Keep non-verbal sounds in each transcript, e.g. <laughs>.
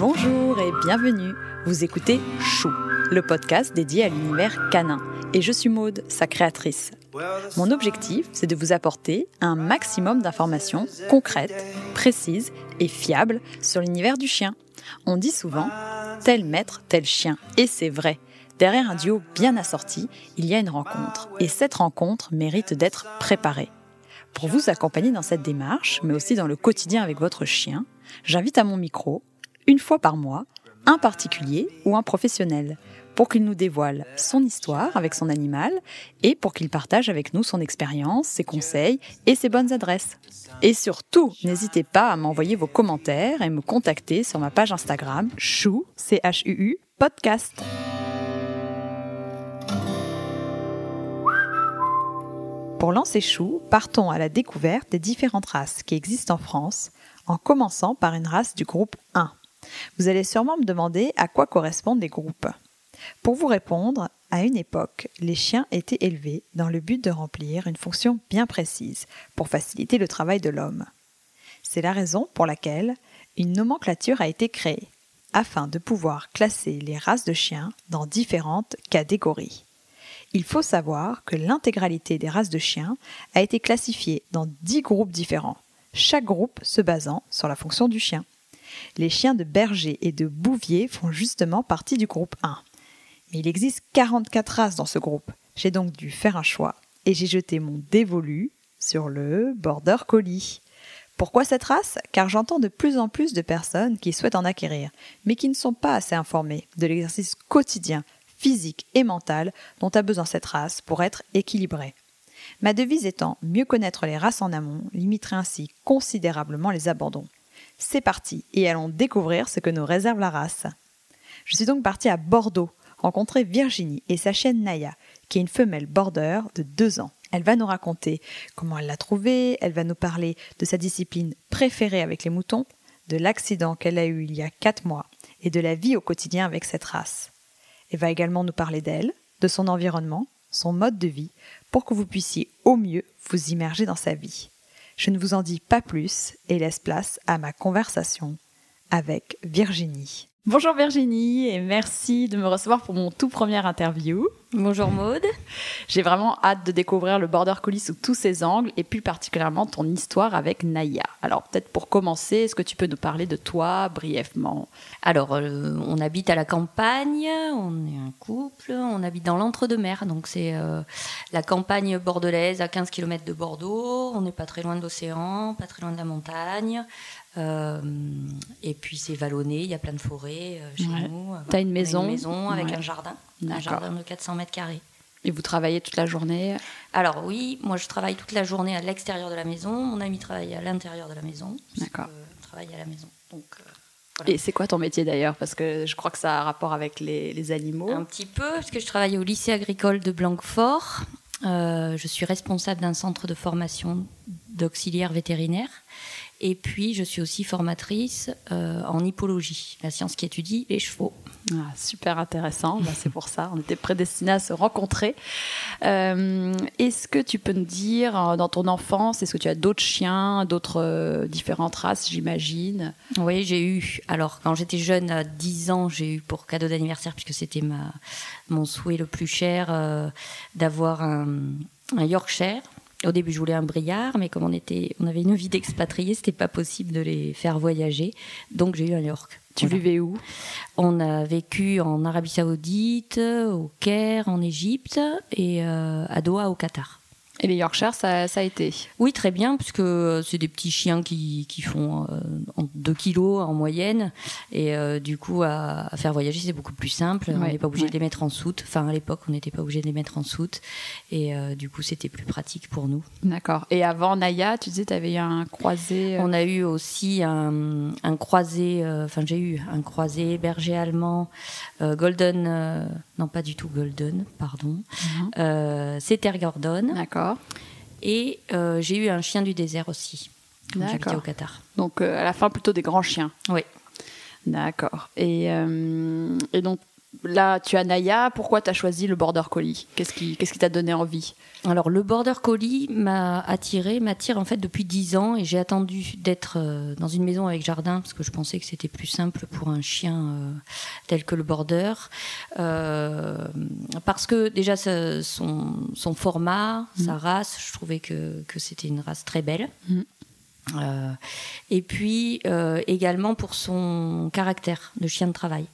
Bonjour et bienvenue. Vous écoutez Chou, le podcast dédié à l'univers canin. Et je suis Maude, sa créatrice. Mon objectif, c'est de vous apporter un maximum d'informations concrètes, précises et fiables sur l'univers du chien. On dit souvent tel maître, tel chien. Et c'est vrai. Derrière un duo bien assorti, il y a une rencontre. Et cette rencontre mérite d'être préparée. Pour vous accompagner dans cette démarche, mais aussi dans le quotidien avec votre chien, j'invite à mon micro une fois par mois, un particulier ou un professionnel, pour qu'il nous dévoile son histoire avec son animal et pour qu'il partage avec nous son expérience, ses conseils et ses bonnes adresses. Et surtout, n'hésitez pas à m'envoyer vos commentaires et me contacter sur ma page Instagram chou c h u u podcast. Pour lancer Chou, partons à la découverte des différentes races qui existent en France, en commençant par une race du groupe 1. Vous allez sûrement me demander à quoi correspondent les groupes. Pour vous répondre, à une époque, les chiens étaient élevés dans le but de remplir une fonction bien précise pour faciliter le travail de l'homme. C'est la raison pour laquelle une nomenclature a été créée, afin de pouvoir classer les races de chiens dans différentes catégories. Il faut savoir que l'intégralité des races de chiens a été classifiée dans dix groupes différents, chaque groupe se basant sur la fonction du chien. Les chiens de berger et de bouvier font justement partie du groupe 1. Mais il existe 44 races dans ce groupe. J'ai donc dû faire un choix et j'ai jeté mon dévolu sur le border collie. Pourquoi cette race? Car j'entends de plus en plus de personnes qui souhaitent en acquérir, mais qui ne sont pas assez informées de l'exercice quotidien, physique et mental dont a besoin cette race pour être équilibrée. Ma devise étant mieux connaître les races en amont limiterait ainsi considérablement les abandons. C'est parti et allons découvrir ce que nous réserve la race. Je suis donc partie à Bordeaux rencontrer Virginie et sa chienne Naya, qui est une femelle border de deux ans. Elle va nous raconter comment elle l'a trouvée, elle va nous parler de sa discipline préférée avec les moutons, de l'accident qu'elle a eu il y a quatre mois et de la vie au quotidien avec cette race. Elle va également nous parler d'elle, de son environnement, son mode de vie, pour que vous puissiez au mieux vous immerger dans sa vie. Je ne vous en dis pas plus et laisse place à ma conversation avec Virginie. Bonjour Virginie et merci de me recevoir pour mon tout premier interview. Bonjour Maude. J'ai vraiment hâte de découvrir le Border Collie sous tous ses angles et plus particulièrement ton histoire avec Naya. Alors peut-être pour commencer, est-ce que tu peux nous parler de toi brièvement? Alors euh, on habite à la campagne, on est un couple, on habite dans l'entre-deux-mers, donc c'est euh, la campagne bordelaise à 15 km de Bordeaux, on n'est pas très loin de l'océan, pas très loin de la montagne. Euh, et puis c'est vallonné, il y a plein de forêts euh, chez nous. Tu as une maison Une maison avec un jardin, un jardin de 400 mètres carrés. Et vous travaillez toute la journée Alors oui, moi je travaille toute la journée à l'extérieur de la maison. Mon ami travaille à l'intérieur de la maison. D'accord. Je travaille à la maison. Donc, euh, Et c'est quoi ton métier d'ailleurs? Parce que je crois que ça a un rapport avec les, les, animaux. Un petit peu, parce que je travaille au lycée agricole de Blanquefort. je suis responsable d'un centre de formation d'auxiliaires vétérinaires. Et puis, je suis aussi formatrice euh, en hippologie, la science qui étudie les chevaux. Ah, super intéressant, bah, c'est pour ça, on était prédestinés à se rencontrer. Euh, est-ce que tu peux nous dire, euh, dans ton enfance, est-ce que tu as d'autres chiens, d'autres différentes races, j'imagine? Oui, j'ai eu. Alors, quand j'étais jeune, à 10 ans, j'ai eu pour cadeau d'anniversaire, puisque c'était mon souhait le plus cher, d'avoir un, un Yorkshire au début, je voulais un briard, mais comme on, était, on avait une vie d'expatriés, c'était pas possible de les faire voyager. Donc, j'ai eu un York. Tu vivais où? On a vécu en Arabie Saoudite, au Caire, en Égypte et euh, à Doha, au Qatar. Et les Yorkshire, ça, ça, a été Oui, très bien, puisque c'est des petits chiens qui, qui font 2 euh, kilos en moyenne. Et euh, du coup, à, faire voyager, c'est beaucoup plus simple. on n'est pas obligé de les mettre en soute. Enfin, à l'époque, on n'était pas obligé de les mettre en soute. Et euh, du coup, c'était plus pratique pour nous. D'accord. Et avant Naya, tu disais, tu avais eu un croisé On a eu aussi un, un croisé, enfin, j'ai eu un croisé berger allemand, Golden, non pas du tout Golden, pardon. Mhm. C'était Gordon. D'accord. Et euh, j'ai eu un chien du désert aussi, quand j'habitais au Qatar. Donc euh, à la fin, plutôt des grands chiens. Oui. D'accord. Et, euh, et donc, là, tu as Naya. Pourquoi tu as choisi le border collie? Qu'est-ce qui t'a donné envie? Alors, le border collie m'a attiré, m'attire en fait depuis 10 ans et j'ai attendu d'être euh, dans une maison avec jardin parce que je pensais que c'était plus simple pour un chien euh, tel que le border. Euh, parce que déjà, son, son, format, mm. sa race, je trouvais que, que c'était une race très belle. Mm. et puis également pour son caractère de chien de travail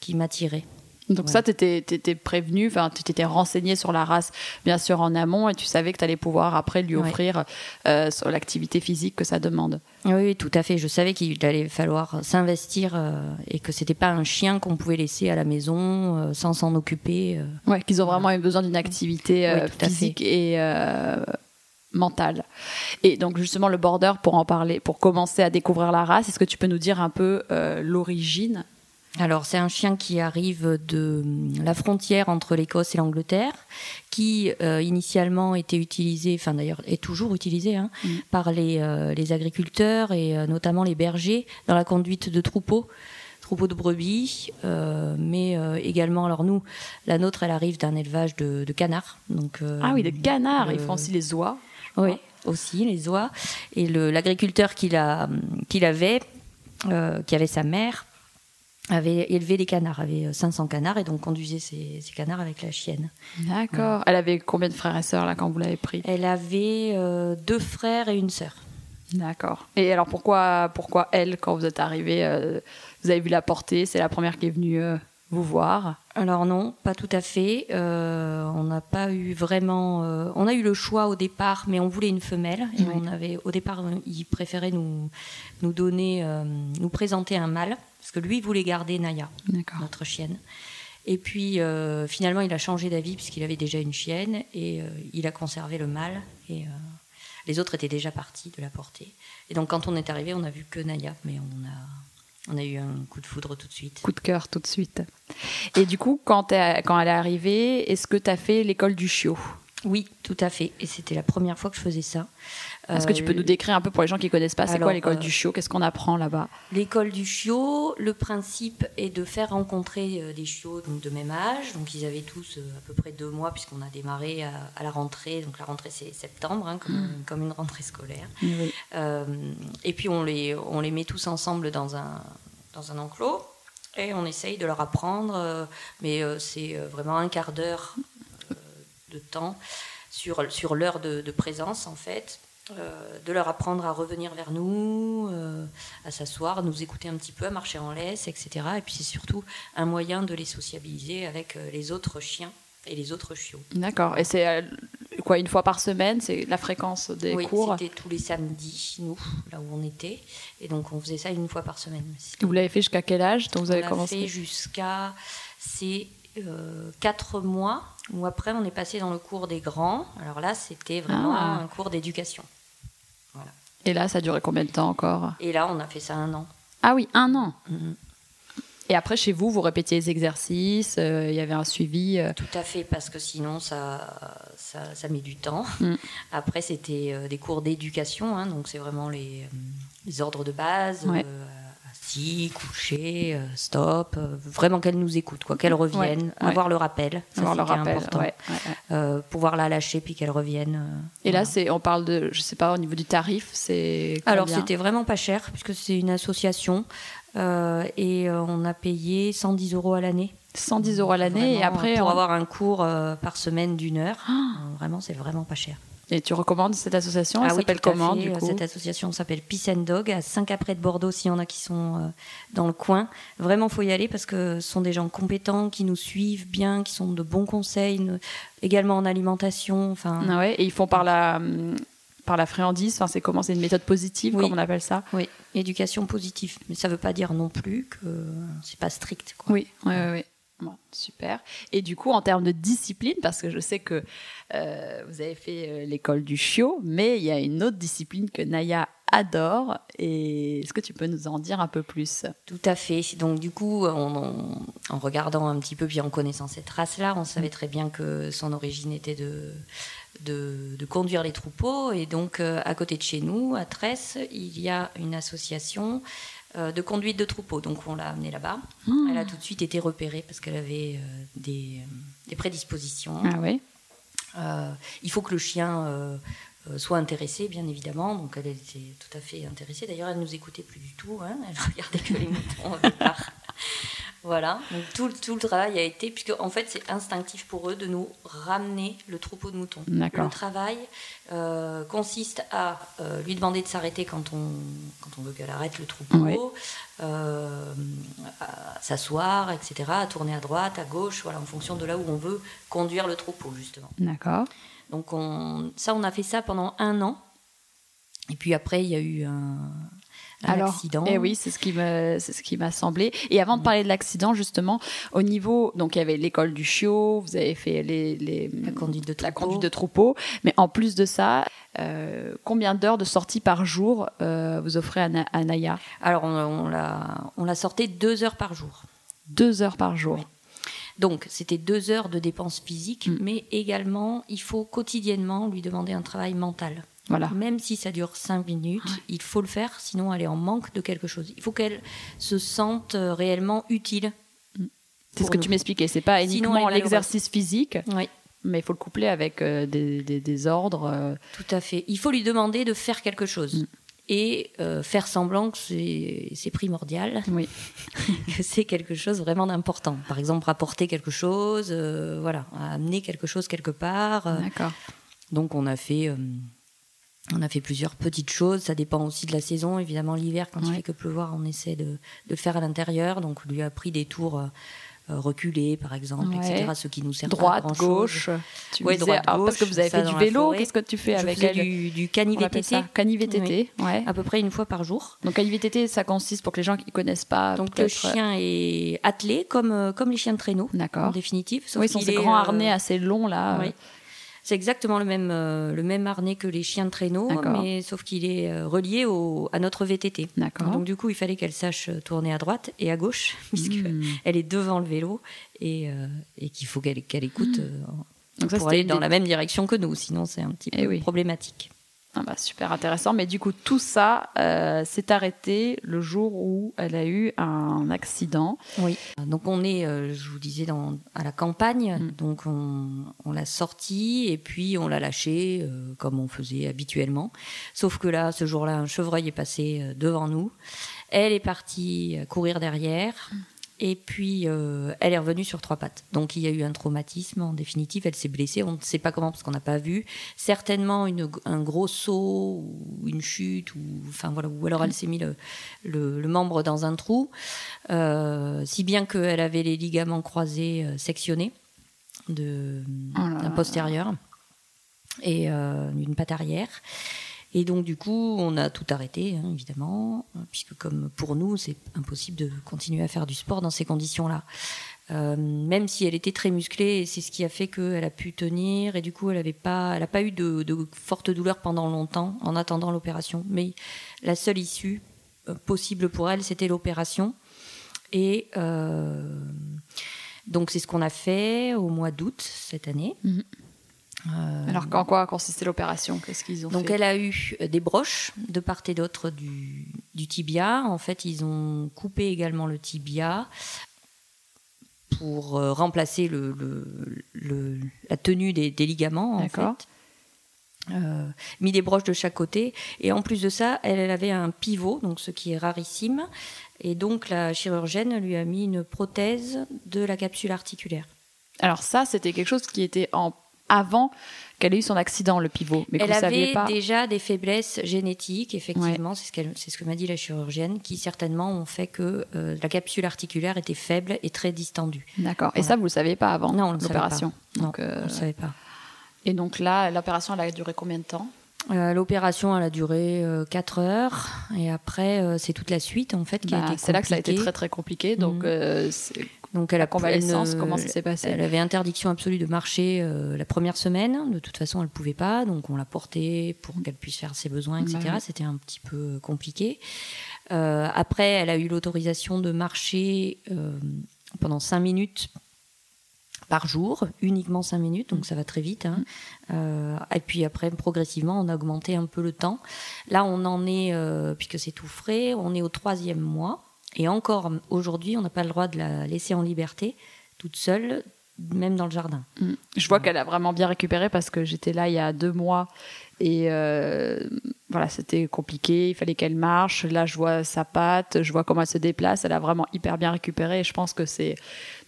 qui m'attirait. Donc ça, tu étais, prévenu, enfin, tu t'étais renseigné sur la race, bien sûr, en amont, et tu savais que tu allais pouvoir après lui offrir euh, l'activité physique que ça demande. Oui, tout à fait. Je savais qu'il allait falloir s'investir euh, et que c'était pas un chien qu'on pouvait laisser à la maison euh, sans s'en occuper. ouais, qu'ils ont vraiment eu besoin d'une activité physique et mentale. Et donc justement le border pour en parler, pour commencer à découvrir la race, est-ce que tu peux nous dire un peu l'origine alors, c'est un chien qui arrive de la frontière entre l'Écosse et l'Angleterre, qui euh, initialement était utilisé, enfin d'ailleurs est toujours utilisé hein, mm. par les, euh, les, agriculteurs et euh, notamment les bergers dans la conduite de troupeaux troupeaux de brebis, mais également, alors nous, la nôtre, elle arrive d'un élevage de, canards. Donc, ah oui, de canards, ils font aussi les oies. Oui, aussi les oies. Et l'agriculteur qu'il avait, qui avait sa mère, avait élevé des canards, avait 500 euh, canards et donc conduisait ces, canards avec la chienne. D'accord. Elle avait combien de frères et sœurs là quand vous l'avez pris? Elle avait euh, deux frères et une sœur. D'accord. Et alors pourquoi, pourquoi elle, quand vous êtes arrivé, euh, vous avez vu la porter? C'est la première qui est venue vous voir Alors non, pas tout à fait. on n'a pas eu vraiment. on a eu le choix au départ, mais on voulait une femelle. Et on avait, au départ, il préférait nous, nous donner, nous présenter un mâle parce que lui voulait garder Naya, notre chienne. Et puis euh, finalement, il a changé d'avis puisqu'il avait déjà une chienne et euh, il a conservé le mâle. Et euh, les autres étaient déjà partis de la portée. Et donc, quand on est arrivé, on n'a vu que Naya, mais on a, on a eu un coup de foudre tout de suite. Coup de cœur tout de suite. Et du coup, quand, elle est arrivée, est-ce que tu as fait l'école du chiot? Oui, tout à fait. Et c'était la première fois que je faisais ça. Est-ce que tu peux nous décrire un peu pour les gens qui ne connaissent pas, c'est quoi l'école euh, du chiot? Qu'est-ce qu'on apprend là-bas? L'école du chiot, le principe est de faire rencontrer euh, des chiots donc, de même âge. Donc ils avaient tous euh, à peu près deux mois puisqu'on a démarré à, la rentrée. Donc la rentrée c'est septembre, hein, hmm. comme, une rentrée scolaire. et puis on les, on les met tous ensemble dans un, dans un enclos et on essaye de leur apprendre. mais c'est vraiment un quart d'heure de temps sur, sur l'heure de, de, présence en fait. Euh, de leur apprendre à revenir vers nous, euh, à s'asseoir, à nous écouter un petit peu, à marcher en laisse, etc. Et puis c'est surtout un moyen de les sociabiliser avec euh, les autres chiens et les autres chiots. D'accord. Et c'est quoi, une fois par semaine? C'est la fréquence des oui, cours? C'était tous les samedis, nous, là où on était. Et donc on faisait ça une fois par semaine. Vous l'avez fait jusqu'à quel âge? Vous on avez commencé fait jusqu'à. C'est 4 mois où après on est passé dans le cours des grands. Alors là, c'était vraiment ah. un cours d'éducation. Et là, ça a duré combien de temps encore? Et là, on a fait ça un an. Ah oui, un an. Mhm. Et après, chez vous, vous répétiez les exercices, euh, il y avait un suivi euh. Tout à fait, parce que sinon, ça, ça, met du temps. Mm. <laughs> Après, c'était euh, des cours d'éducation, hein, donc c'est vraiment les, les, ordres de base, euh, stop, euh, vraiment qu'elle nous écoute, quoi, qu'elle revienne, avoir le rappel, avoir le rappel, important, euh, pouvoir la lâcher puis qu'elle revienne. Et là, c'est, on parle de, je sais pas, au niveau du tarif, c'est. Alors c'était vraiment pas cher puisque c'est une association et on a payé 110 euros à l'année. 110 euros à l'année et après pour avoir un cours par semaine d'une heure. Ah. vraiment, c'est vraiment pas cher. Et tu recommandes cette association? Elle ah s'appelle comment du coup? Cette association s'appelle Peace and Dog à 5 après de Bordeaux s'il y en a qui sont euh, dans le coin. Vraiment, faut y aller parce que ce sont des gens compétents qui nous suivent bien, qui sont de bons conseils, également en alimentation. Enfin. Ah ouais, et ils font par la hum, par la friandise. Enfin, c'est comment? C'est une méthode positive, comme on appelle ça? Oui, éducation positive. Mais ça ne veut pas dire non plus que c'est pas strict. Oui, oui, oui super. Et du coup, en termes de discipline, parce que je sais que euh, vous avez fait euh, l'école du chiot, mais il y a une autre discipline que Naya adore. Et est-ce que tu peux nous en dire un peu plus? Tout à fait. Donc du coup, en, regardant un petit peu, puis en connaissant cette race-là, on savait très bien que son origine était de, de, conduire les troupeaux. Et donc, euh, à côté de chez nous, à Tresse, il y a une association de conduite de troupeau. Donc on l'a amenée là-bas. Mmh. Elle a tout de suite été repérée parce qu'elle avait euh, des, euh, des prédispositions. Ah oui. Euh, il faut que le chien euh, euh, soit intéressé, bien évidemment. Donc elle était tout à fait intéressée. D'ailleurs, elle nous écoutait plus du tout. hein. Elle regardait que les moutons au départ. <laughs> Voilà. Donc tout, le- tout le travail a été, puisque en fait c'est instinctif pour eux de nous ramener le troupeau de moutons. Le travail euh, consiste à euh, lui demander de s'arrêter quand on, quand on veut qu'elle arrête le troupeau, Oui. euh, à s'asseoir, etc., à tourner à droite, à gauche, voilà, en fonction de là où on veut conduire le troupeau, justement. D'accord. Donc on, ça, on a fait ça pendant un an. Et puis après, il y a eu un, un Alors, accident. eh oui, c'est ce qui me, c'est ce qui m'a semblé. Et avant de parler de l'accident, justement, au niveau, donc il y avait l'école du chiot, vous avez fait les, les La conduite de la troupeau. conduite de troupeau, mais en plus de ça, euh, combien d'heures de sortie par jour euh, vous offrez à, Na- à Naya? Alors on, l'a, on l'a sortait deux heures par jour. Deux heures par jour. Oui. Donc, c'était deux heures de dépenses physiques, Mm. mais également, il faut quotidiennement lui demander un travail mental. Voilà. Même si ça dure cinq minutes, il faut le faire, sinon elle est en manque de quelque chose. Il faut qu'elle se sente euh, réellement utile. C'est ce que nous. tu m'expliquais. C'est pas uniquement l'exercice physique, Oui, mais il faut le coupler avec euh, des, des- des ordres. euh, tout à fait. Il faut lui demander de faire quelque chose. Mm. Et euh, faire semblant que c'est primordial, oui. <laughs> que c'est quelque chose vraiment d'important. Par exemple, rapporter quelque chose, voilà, amener quelque chose quelque part. D'accord. Donc on a fait, on a fait plusieurs petites choses. Ça dépend aussi de la saison. Évidemment, l'hiver, quand il Ouais. fait que pleuvoir, on essaie de, de le faire à l'intérieur. Donc on lui a pris des tours euh, euh, reculés, par exemple, Ouais. etc. Ce qui nous sert Droite, à gauche. Tu Ouais, me disais, droite, ah, parce que gauche, vous avez fait du vélo. Qu'est-ce que tu fais Je avec elle du, du On cani appelle VTT, ça Cani VTT. Ouais. à peu près une fois par jour. Donc cani VTT, ça consiste pour que les gens qui ne connaissent pas. Donc le chien est attelé comme, euh, comme les chiens de traîneau, en définitive. sauf Oui, ils sont ces grands euh, harnais assez longs là. Oui. euh, C'est exactement le même, euh, le même harnais que les chiens de traîneau, mais sauf qu'il est euh, relié au, à notre VTT. Donc du coup, il fallait qu'elle sache euh, tourner à droite et à gauche, <laughs> puisque Hmm. elle est devant le vélo et, euh, et qu'il faut qu'elle écoute ça, pour aller dans des- la même direction que nous, sinon c'est un petit Eh peu oui. problématique. Ah bah, super intéressant. Mais du coup, tout ça euh, s'est arrêté le jour où elle a eu un accident. Oui. Donc on est, euh, je vous disais, dans, à la campagne, Mm. donc on, on l'a sortie et puis on l'a lâchée euh, comme on faisait habituellement. Sauf que là, ce jour-là, un chevreuil est passé devant nous. Elle est partie courir derrière. Et puis, euh, elle est revenue sur trois pattes. Donc, il y a eu un traumatisme. En définitive, elle s'est blessée. On ne sait pas comment parce qu'on n'a pas vu. Certainement une, un gros saut ou une chute ou enfin voilà. Ou alors elle s'est mis le, le, le membre dans un trou, euh, si bien qu'elle avait les ligaments croisés euh, sectionnés de Oh d'un postérieur et euh, d'une patte arrière. Et donc, du coup, on a tout arrêté, hein, évidemment, euh, puisque comme pour nous, c'est impossible de continuer à faire du sport dans ces conditions-là. Euh, même si elle était très musclée, c'est ce qui a fait qu'elle a pu tenir, et du coup, elle n'avait pas, pas eu de, de fortes douleurs pendant longtemps en attendant l'opération. Mais la seule issue euh, possible pour elle, c'était l'opération. Et donc, c'est ce qu'on a fait au mois d'août cette année. Mhm. Euh, Alors, en quoi consistait l'opération? Qu'est-ce qu'ils ont donc fait? elle a eu euh, des broches de part et d'autre du, du tibia. En fait, ils ont coupé également le tibia pour euh, remplacer le, le- le- la tenue des, des ligaments. En D'accord. fait. Euh, mis des broches de chaque côté. Et en plus de ça, elle, elle avait un pivot, donc ce qui est rarissime. Et donc la chirurgienne lui a mis une prothèse de la capsule articulaire. Alors ça, c'était quelque chose qui était en avant qu'elle ait eu son accident, le pivot. Mais Elle avait pas. déjà des faiblesses génétiques, effectivement, c'est ce, que m'a dit la chirurgienne, qui certainement ont fait que euh, la capsule articulaire était faible et très distendue. D'accord. Et ça, vous le saviez pas avant Non, on le savait l'opération. Non, euh, on ne savait pas. Et donc là, l'opération, elle a duré combien de temps? Euh, L'opération, elle a duré 4 heures, et après, euh, c'est toute la suite, en fait, qui a Bah, été C'est là que ça a été très très compliqué. Donc, Mhm. euh, Donc, elle la a convalescence, elle ne- comment ça s'est passé Elle avait interdiction absolue de marcher euh, la première semaine. De toute façon, elle ne pouvait pas. Donc, on l'a portée pour qu'elle puisse faire ses besoins, etc. Bah oui. C'était un petit peu compliqué. Euh, après, elle a eu l'autorisation de marcher euh, pendant cinq minutes par jour, uniquement 5 minutes, donc ça va très vite. Hein. Euh, et puis après, progressivement, on a augmenté un peu le temps. Là, on en est, euh, puisque c'est tout frais, on est au troisième mois. Et encore aujourd'hui, on n'a pas le droit de la laisser en liberté, toute seule, même dans le jardin. Mm. Je vois qu'elle a vraiment bien récupéré parce que j'étais là il y a deux mois et euh, voilà, c'était compliqué. Il fallait qu'elle marche. Là, je vois sa patte, je vois comment elle se déplace. Elle a vraiment hyper bien récupéré. Et je pense que c'est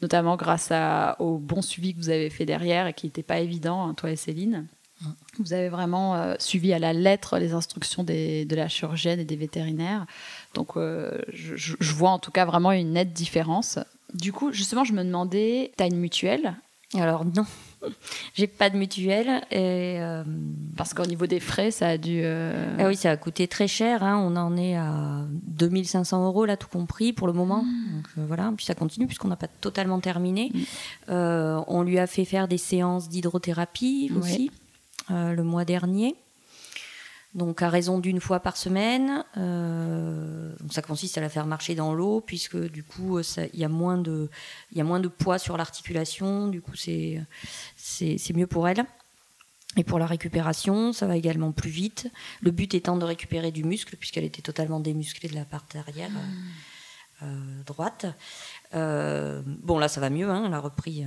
notamment grâce à, au bon suivi que vous avez fait derrière et qui n'était pas évident, hein, toi et Céline. Mm. Vous avez vraiment euh, suivi à la lettre les instructions des, de la chirurgienne et des vétérinaires. Donc, euh, je, je, vois en tout cas vraiment une nette différence. Du coup, justement, je me demandais, tu as une mutuelle? Alors non, j'ai pas de mutuelle. Et, euh, Parce qu'au niveau des frais, ça a dû... Euh, ah oui, ça a coûté très cher. Hein. On en est à 2500 euros, là, tout compris, pour le moment. Mmh. Donc, euh, voilà. Puis ça continue, puisqu'on n'a pas totalement terminé. Mmh. on lui a fait faire des séances d'hydrothérapie aussi, le mois dernier donc à raison d'une fois par semaine. Euh, ça consiste à la faire marcher dans l'eau, puisque du coup il y a moins de il y a moins de poids sur l'articulation. Du coup c'est mieux pour elle. Et pour la récupération, ça va également plus vite. Le but étant de récupérer du muscle, puisqu'elle était totalement démusclée de la partie arrière mmh. Euh, droite. Euh, bon, là, ça va mieux. Hein. Elle a repris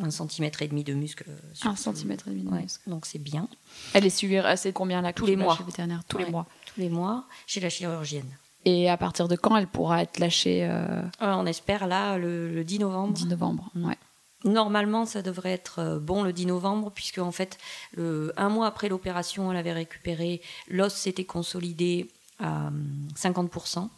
un, centimètre et demi de muscle. un centimètre et demi de muscle. Donc c'est bien. Elle est suivie, c'est combien là Tous les mois. Vétérinaire Tous les mois. Tous les mois chez la chirurgienne. Et à partir de quand elle pourra être lâchée euh... on espère là le, 10 novembre. 10 novembre, ouais. Normalement, ça devrait être bon le 10 novembre, puisque en fait, le, un mois après l'opération, elle avait récupéré, l'os s'était consolidé à 50%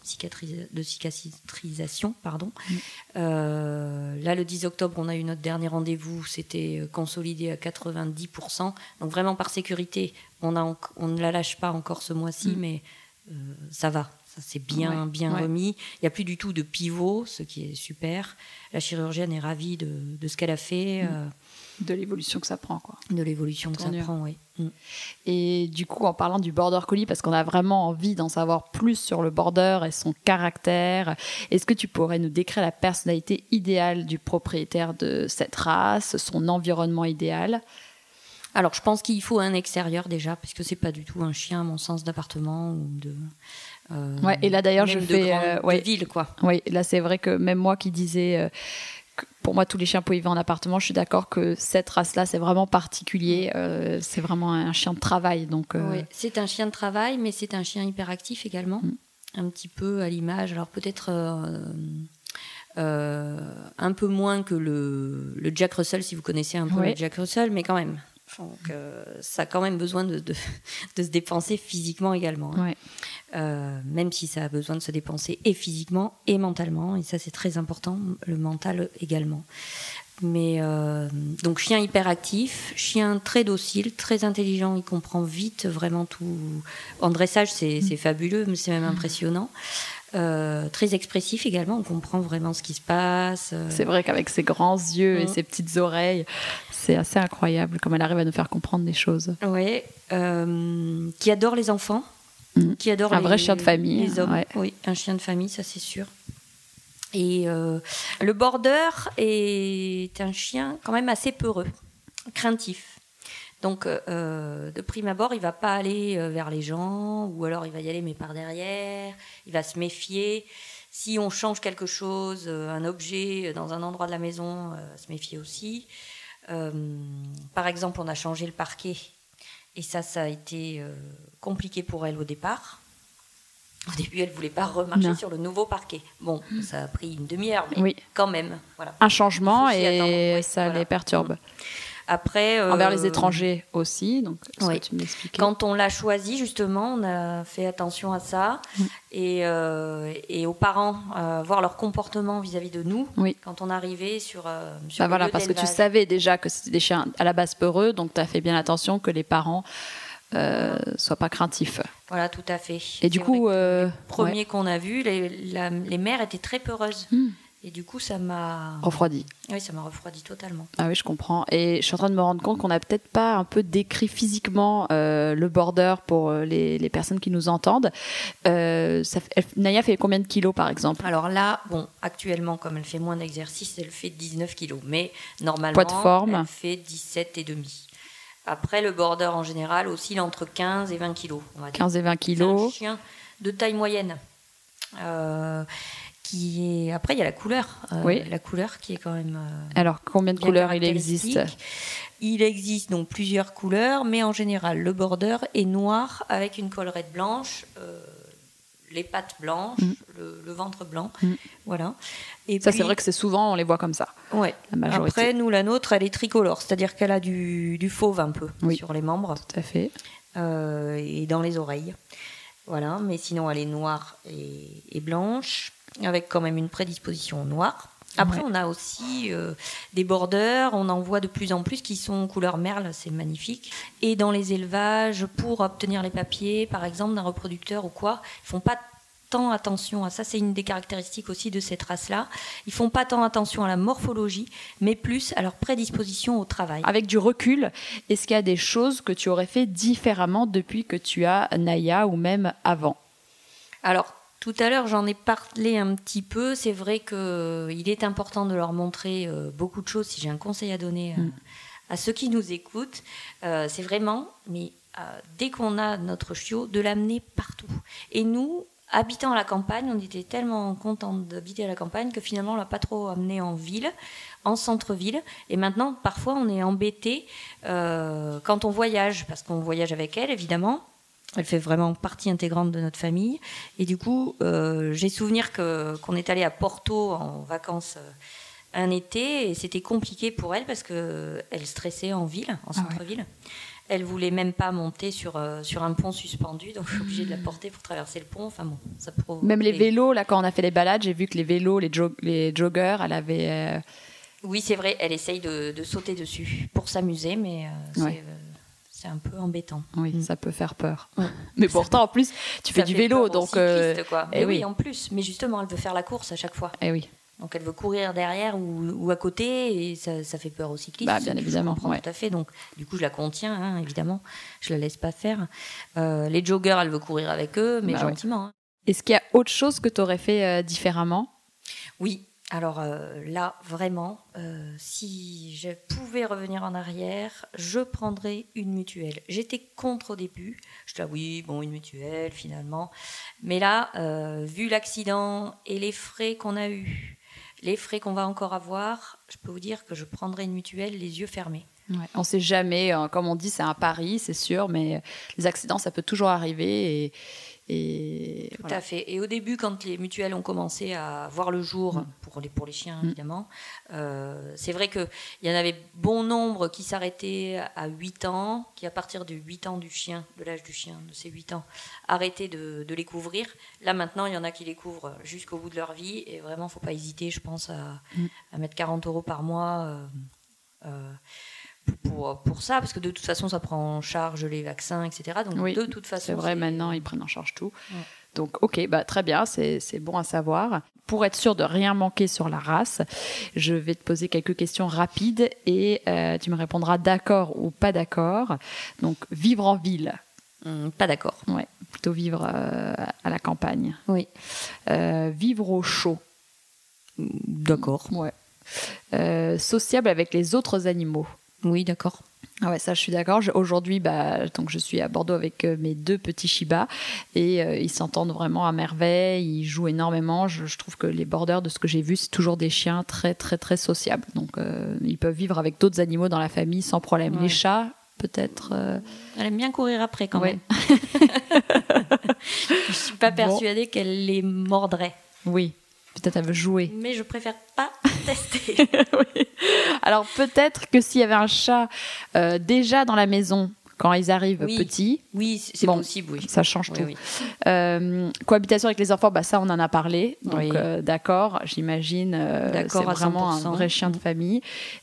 de cicatrisation. Pardon. Mm. Euh, là, le 10 octobre, on a eu notre dernier rendez-vous, c'était consolidé à 90%. Donc vraiment par sécurité, on, a, on ne la lâche pas encore ce mois-ci, mm. mais euh, ça va. Ça s'est bien, bien remis. Il n'y a plus du tout de pivot, ce qui est super. La chirurgienne est ravie de, de ce qu'elle a fait. Mm. Euh, de l'évolution que ça prend, quoi. De l'évolution que ça prend, oui. Mm. Et du coup, en parlant du border collie, parce qu'on a vraiment envie d'en savoir plus sur le border et son caractère, est-ce que tu pourrais nous décrire la personnalité idéale du propriétaire de cette race, son environnement idéal? Alors, je pense qu'il faut un extérieur déjà, parce que c'est pas du tout un chien, à mon sens, d'appartement ou de. Euh, ouais, et là d'ailleurs, je fais. Euh, ouais, ville, quoi. Oui, là c'est vrai que même moi qui disais. Euh, pour moi, tous les chiens peuvent vivre en appartement. Je suis d'accord que cette race-là, c'est vraiment particulier. Euh, c'est vraiment un chien de travail. Donc, euh, oui, c'est un chien de travail, mais c'est un chien hyperactif également. Mm. Un petit peu à l'image. Alors peut-être euh, un peu moins que le, le, Jack Russell, si vous connaissez un peu le Jack Russell, mais quand même. Donc, ça a quand même besoin de, de, <laughs> se dépenser physiquement également. Hein. Euh, même si ça a besoin de se dépenser et physiquement et mentalement. Et ça, c'est très important, le mental également. Mais euh, donc, chien hyperactif, chien très docile, très intelligent, il comprend vite vraiment tout. En dressage, c'est mm. fabuleux, mais c'est même impressionnant. très expressif également, on comprend vraiment ce qui se passe. C'est vrai qu'avec ses grands yeux et mm. ses petites oreilles, c'est assez incroyable comme elle arrive à nous faire comprendre des choses. Oui, euh, qui adore les enfants, mm. qui adore un vrai chien de famille. Les hommes. Oui, un chien de famille, ça c'est sûr. Et euh, le border est un chien quand même assez peureux, craintif. Donc, euh, de prime abord, il va pas aller vers les gens, ou alors il va y aller mais par derrière. Il va se méfier. Si on change quelque chose, un objet dans un endroit de la maison, se méfier aussi. Euh, par exemple, on a changé le parquet et ça, ça a été euh, compliqué pour elle au départ. Au début, elle voulait pas remarcher sur le nouveau parquet. Bon, ça a pris une demi-heure, mais quand même. Voilà. Un changement et ça les perturbe. Après, envers les euh, étrangers aussi, donc tu Quand on l'a choisi, justement, on a fait attention à ça et, euh, et, aux parents, euh, voir leur comportement vis-à-vis de nous. Oui. Quand on arrivait sur. sur bah voilà, parce que tu savais déjà que c'était des chiens à la base peureux, donc tu as fait bien attention que les parents. Euh, soient pas craintifs. Voilà, tout à fait. Et du coup, euh, premier qu'on a vu, les, les, mères étaient très peureuses. Mm Et du coup, ça m'a. Refroidi. Oui, ça m'a refroidi totalement. Ah oui, je comprends. Et je suis en train de me rendre compte qu'on n'a peut-être pas un peu décrit physiquement euh, le border pour euh, les, les, personnes qui nous entendent. Euh, ça Naya fait combien de kilos par exemple? Alors là, bon, actuellement, comme elle fait moins d'exercice, elle fait 19 kilos. Mais normalement, Poids de forme. elle fait 17 et demi. Après, le border en général oscille entre 15 et 20 kilos. On va dire. 15 et 20 C'est un kilos. chien de taille moyenne. Euh, qui est... Après, il y a la couleur. Euh, Oui. La couleur qui est quand même. euh, Alors, combien de couleurs il existe. Il existe donc plusieurs couleurs, mais en général, le border est noir avec une collerette blanche, euh, les pattes blanches, Mm. le, le ventre blanc. Mm. Voilà. Et Ça, c'est vrai que c'est souvent, on les voit comme ça, Ouais. la majorité. Après, nous, la nôtre, elle est tricolore, c'est-à-dire qu'elle a du, du fauve un peu Oui. sur les membres Tout à fait. et dans les oreilles. Voilà, mais sinon elle est noire et, et blanche, avec quand même une prédisposition au noir. Après, Ouais. on a aussi euh, des borders, on en voit de plus en plus qui sont couleur merle, c'est magnifique. Et dans les élevages, pour obtenir les papiers, par exemple, d'un reproducteur ou quoi, ils font pas tant attention à ça. C'est une des caractéristiques aussi de cette race-là. Ils font pas tant attention à la morphologie, mais plus à leur prédisposition au travail. Avec du recul, est-ce qu'il y a des choses que tu aurais fait différemment depuis que tu as Naya ou même avant? Alors, tout à l'heure, j'en ai parlé un petit peu. C'est vrai qu'il est important de leur montrer euh, beaucoup de choses. Si j'ai un conseil à donner euh, Mm. à ceux qui nous écoutent, euh, c'est vraiment, mais euh, dès qu'on a notre chiot, de l'amener partout. Et nous, habitant à la campagne, on était tellement contents d'habiter à la campagne que finalement, on l'a pas trop amené en ville, en centre-ville. Et maintenant, parfois, on est embêté euh, quand on voyage, parce qu'on voyage avec elle, évidemment. Elle fait vraiment partie intégrante de notre famille. Et du coup, euh, j'ai souvenir que qu'on est allé à Porto en vacances euh, un été et c'était compliqué pour elle parce que elle stressait en ville, en Ah ouais. centre-ville. Elle voulait même pas monter sur euh, sur un pont suspendu, donc je suis obligée de la porter pour traverser le pont. Enfin bon, ça provoque Même les vélos, là, quand on a fait les balades, j'ai vu que les vélos, les, jog- les joggers, elle avait. euh, Oui, c'est vrai, elle essaye de, de sauter dessus pour s'amuser, mais euh, Ouais. C'est un peu embêtant. oui, Mm. ça peut faire peur. Ouais. <laughs> Mais pourtant, en plus, tu fais du vélo, donc. euh, cyclistes, quoi. eh Mais oui. oui. en plus. Mais justement, elle veut faire la course à chaque fois. eh oui. Donc elle veut courir derrière ou, ou à côté et ça, ça fait peur aux cyclistes. Bah, bien Je évidemment, comprends ouais. Tout à fait. Donc du coup, je la contiens, hein, évidemment. Je la laisse pas faire. Euh, les joggers, elle veut courir avec eux, mais Bah ouais. gentiment. hein. Est-ce qu'il y a autre chose que tu aurais fait euh, différemment? Oui. Alors euh, là, vraiment, euh, si je pouvais revenir en arrière, je prendrais une mutuelle. J'étais contre au début. Je disais, ah oui, bon, une mutuelle, finalement. Mais là, euh, vu l'accident et les frais qu'on a eus, les frais qu'on va encore avoir, je peux vous dire que je prendrais une mutuelle les yeux fermés. On sait jamais, euh, comme on dit, c'est un pari, c'est sûr, mais les accidents, ça peut toujours arriver. Et, et Tout voilà. à fait. Et au début, quand les mutuelles ont commencé à voir le jour, Mm. pour, les, pour les chiens Mm. évidemment, euh, c'est vrai qu'il y en avait bon nombre qui s'arrêtaient à 8 ans, qui à partir de 8 ans du chien, de l'âge du chien, de ces 8 ans, arrêtaient de, de les couvrir. Là maintenant, il y en a qui les couvrent jusqu'au bout de leur vie. Et vraiment, faut pas hésiter, je pense, à, Mm. à mettre 40 euros par mois. euh, euh, pour, pour ça, parce que de toute façon, ça prend en charge les vaccins, etc. Donc, Oui, de toute façon, C'est vrai, maintenant, ils prennent en charge tout. Ouais. Donc, ok, bah, très bien, c'est c'est bon à savoir. Pour être sûr de rien manquer sur la race, je vais te poser quelques questions rapides et euh, tu me répondras d'accord ou pas d'accord. Donc, vivre en ville, Hum, pas d'accord. ouais, plutôt vivre euh, à la campagne. Oui. Euh, vivre au chaud, D'accord. ouais. Euh, sociable avec les autres animaux. Oui, d'accord. Ah ouais, ça je suis d'accord. Aujourd'hui, bah, donc je suis à Bordeaux avec euh, mes deux petits Shiba et euh, ils s'entendent vraiment à merveille. Ils jouent énormément. Je, je trouve que les borders, de ce que j'ai vu, c'est toujours des chiens très très très sociables. Donc euh, ils peuvent vivre avec d'autres animaux dans la famille sans problème. Ouais. Les chats, peut-être. euh, Elle aime bien courir après quand Ouais. même. <laughs> je suis pas Bon. persuadée qu'elle les mordrait. oui, peut-être elle veut jouer. <laughs> Mais je préfère pas <laughs> tester. Oui. Alors peut-être que s'il y avait un chat euh, déjà dans la maison quand ils arrivent Oui. petits, Oui, c'est c'est Bon, possible, oui. ça change Oui, tout. Euh, cohabitation avec les enfants, bah ça on en a parlé. Donc euh, d'accord, j'imagine. euh, c'est D'accord à vraiment 100%. un vrai chien de famille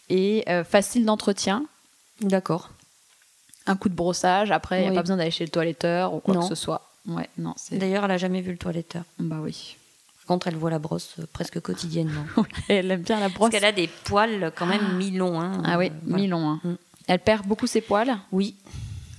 et facile d'entretien. D'accord. Un coup de brossage. Après, il n'y a pas besoin d'aller chez le toiletteur ou quoi Non. que ce soit. Ouais, non, c'est. D'ailleurs, elle a jamais vu le toiletteur. Bah oui. Contre, elle voit la brosse euh, presque quotidiennement. <laughs> Elle aime bien la brosse. Parce qu'elle a des poils quand même mi-longs. hein. Ah oui, Euh, voilà. mi-long. hein. Mm. Elle perd beaucoup ses poils Oui.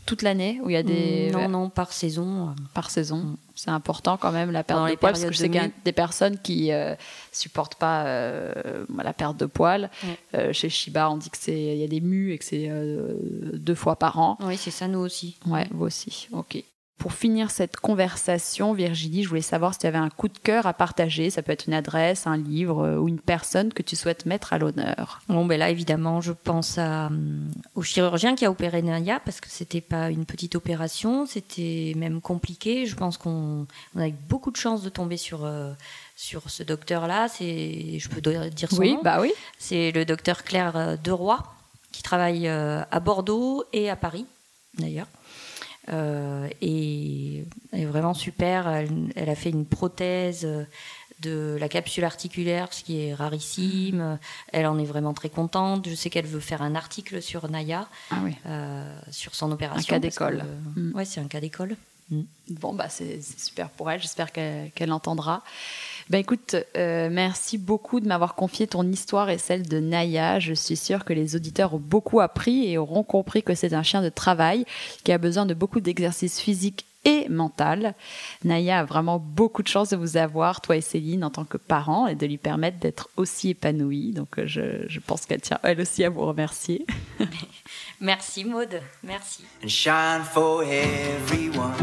toute l'année où il y a des Non, non, par saison. euh, par saison. Mm. C'est important quand même la perte de poils parce que je sais qu'il y a des personnes qui euh, supportent pas euh, la perte de poils. Ouais. Euh, chez Shiba, on dit que c'est il y a des mues et que c'est euh, deux fois par an. Oui, c'est ça, nous aussi. Ouais, vous aussi. Ok. Pour finir cette conversation, Virginie, je voulais savoir si tu avais un coup de cœur à partager. Ça peut être une adresse, un livre euh, ou une personne que tu souhaites mettre à l'honneur. Bon, ben là, évidemment, je pense à, hum, au chirurgien qui a opéré Naya parce que c'était pas une petite opération, c'était même compliqué. Je pense qu'on on a eu beaucoup de chance de tomber sur, euh, sur ce docteur-là. C'est, je peux dire son oui, nom. bah oui. C'est le docteur Claire euh, Deroy qui travaille à Bordeaux et à Paris, d'ailleurs. Euh, et elle est vraiment super. Elle, elle a fait une prothèse euh, de la capsule articulaire, ce qui est rarissime. Elle en est vraiment très contente. Je sais qu'elle veut faire un article sur Naya, Ah oui. euh, sur son opération. cas parce d'école. Mm. Ouais, c'est un cas d'école. Bon, bah, c'est super pour elle. J'espère qu'elle qu'elle l'entendra. Ben écoute, euh, merci beaucoup de m'avoir confié ton histoire et celle de Naya. Je suis sûre que les auditeurs ont beaucoup appris et auront compris que c'est un chien de travail qui a besoin de beaucoup d'exercices physiques et mental. Naya a vraiment beaucoup de chance de vous avoir, toi et Céline, en tant que parents, et de lui permettre d'être aussi épanouie. Donc, euh, je, je pense qu'elle tient elle aussi à vous remercier. <laughs> Merci Maude, merci. and shine for everyone.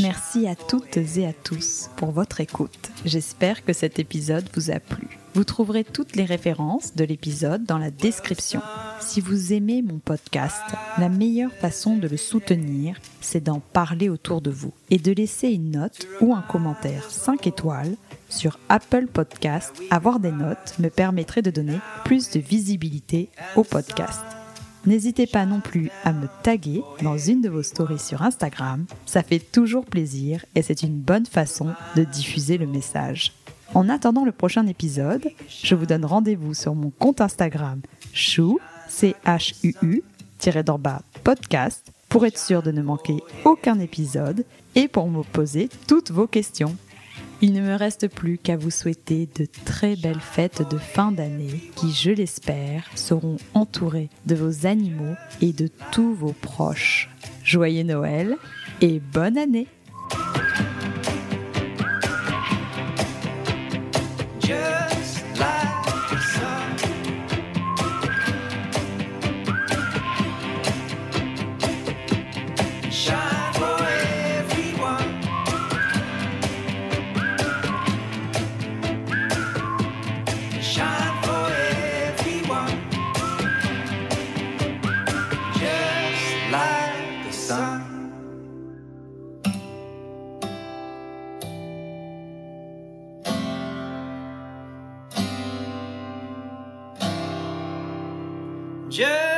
Merci à toutes et à tous pour votre écoute. J'espère que cet épisode vous a plu. Vous trouverez toutes les références de l'épisode dans la description. Si vous aimez mon podcast, la meilleure façon de le soutenir, c'est d'en parler autour de vous et de laisser une note ou un commentaire 5 étoiles sur Apple Podcast. Avoir des notes me permettrait de donner plus de visibilité au podcast. N'hésitez pas non plus à me taguer dans une de vos stories sur Instagram. Ça fait toujours plaisir et c'est une bonne façon de diffuser le message. En attendant le prochain épisode, je vous donne rendez-vous sur mon compte Instagram chou, c h u u d'en bas podcast pour être sûr de ne manquer aucun épisode et pour me poser toutes vos questions. Il ne me reste plus qu'à vous souhaiter de très belles fêtes de fin d'année qui, je l'espère, seront entourées de vos animaux et de tous vos proches. Joyeux Noël et bonne année sun. Just